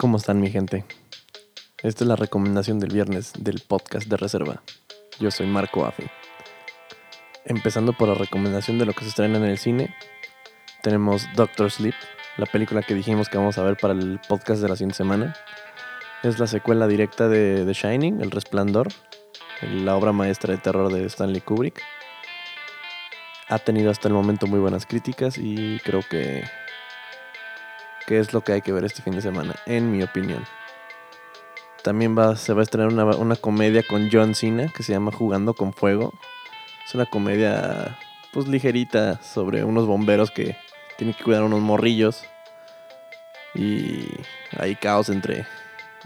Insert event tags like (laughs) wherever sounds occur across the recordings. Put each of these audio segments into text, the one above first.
¿Cómo están mi gente? Esta es la recomendación del viernes del podcast de reserva. Yo soy Marco Afi. Empezando por la recomendación de lo que se estrena en el cine, tenemos Doctor Sleep, la película que dijimos que vamos a ver para el podcast de la siguiente semana. Es la secuela directa de The Shining, El Resplandor, la obra maestra de terror de Stanley Kubrick. Ha tenido hasta el momento muy buenas críticas y creo que que es lo que hay que ver este fin de semana, en mi opinión. También va, se va a estrenar una, una comedia con John Cena que se llama Jugando con Fuego. Es una comedia pues ligerita sobre unos bomberos que tienen que cuidar unos morrillos. Y hay caos entre,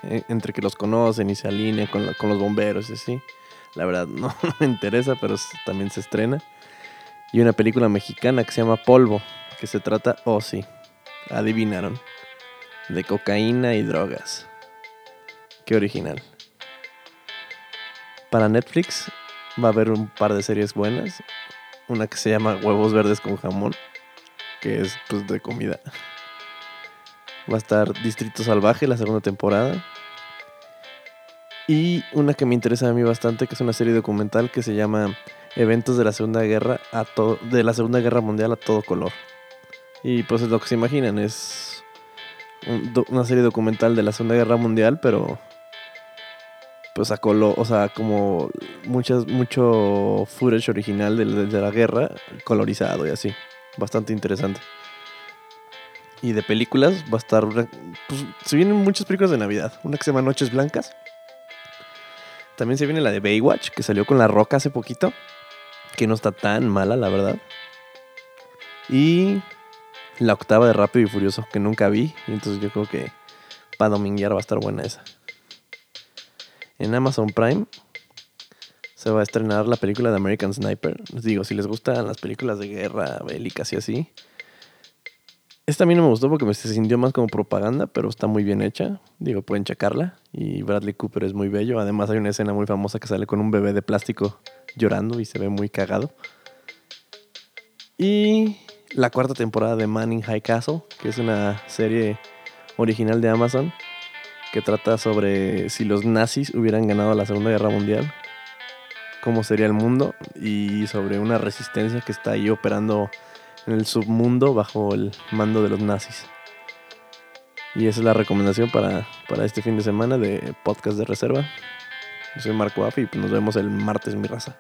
eh, entre que los conocen y se alinean con, con los bomberos y así. La verdad (laughs) no, me interesa, pero también se estrena. Y una película mexicana que se llama Polvo, que se trata, oh sí, adivinaron, de cocaína y drogas. Qué original. Para Netflix va a haber un par de series buenas. Una que se llama Huevos Verdes con Jamón, que es pues de comida. Va a estar Distrito Salvaje, la segunda temporada. Y una que me interesa a mí bastante, que es una serie documental que se llama Eventos de la Segunda Guerra a de la Segunda Guerra Mundial a todo color. Y pues es lo que se imaginan, es una serie documental de la Segunda Guerra Mundial, pero pues sacó o sea, como muchas, mucho footage original de, la guerra, colorizado y así. Bastante interesante. Y de películas va a estar pues se vienen muchas películas de Navidad. Una que se llama Noches Blancas. También se viene la de Baywatch, que salió con La Roca hace poquito. Que no está tan mala, la verdad. Y la octava de Rápido y Furioso que nunca vi. Y entonces yo creo que para dominguear va a estar buena esa. En Amazon Prime se va a estrenar la película de American Sniper. Les digo, si les gustan las películas de guerra, bélicas y así. Esta a mí no me gustó porque me se sintió más como propaganda, pero está muy bien hecha. Digo, pueden checarla. Y Bradley Cooper es muy bello. Además hay una escena muy famosa que sale con un bebé de plástico llorando y se ve muy cagado. Y la cuarta temporada de Manning High Castle, que es una serie original de Amazon que trata sobre si los nazis hubieran ganado la Segunda Guerra Mundial, cómo sería el mundo y sobre una resistencia que está ahí operando en el submundo bajo el mando de los nazis. Y esa es la recomendación para, para este fin de semana de podcast de reserva. Yo soy Marco Afi y pues nos vemos el martes, mi raza.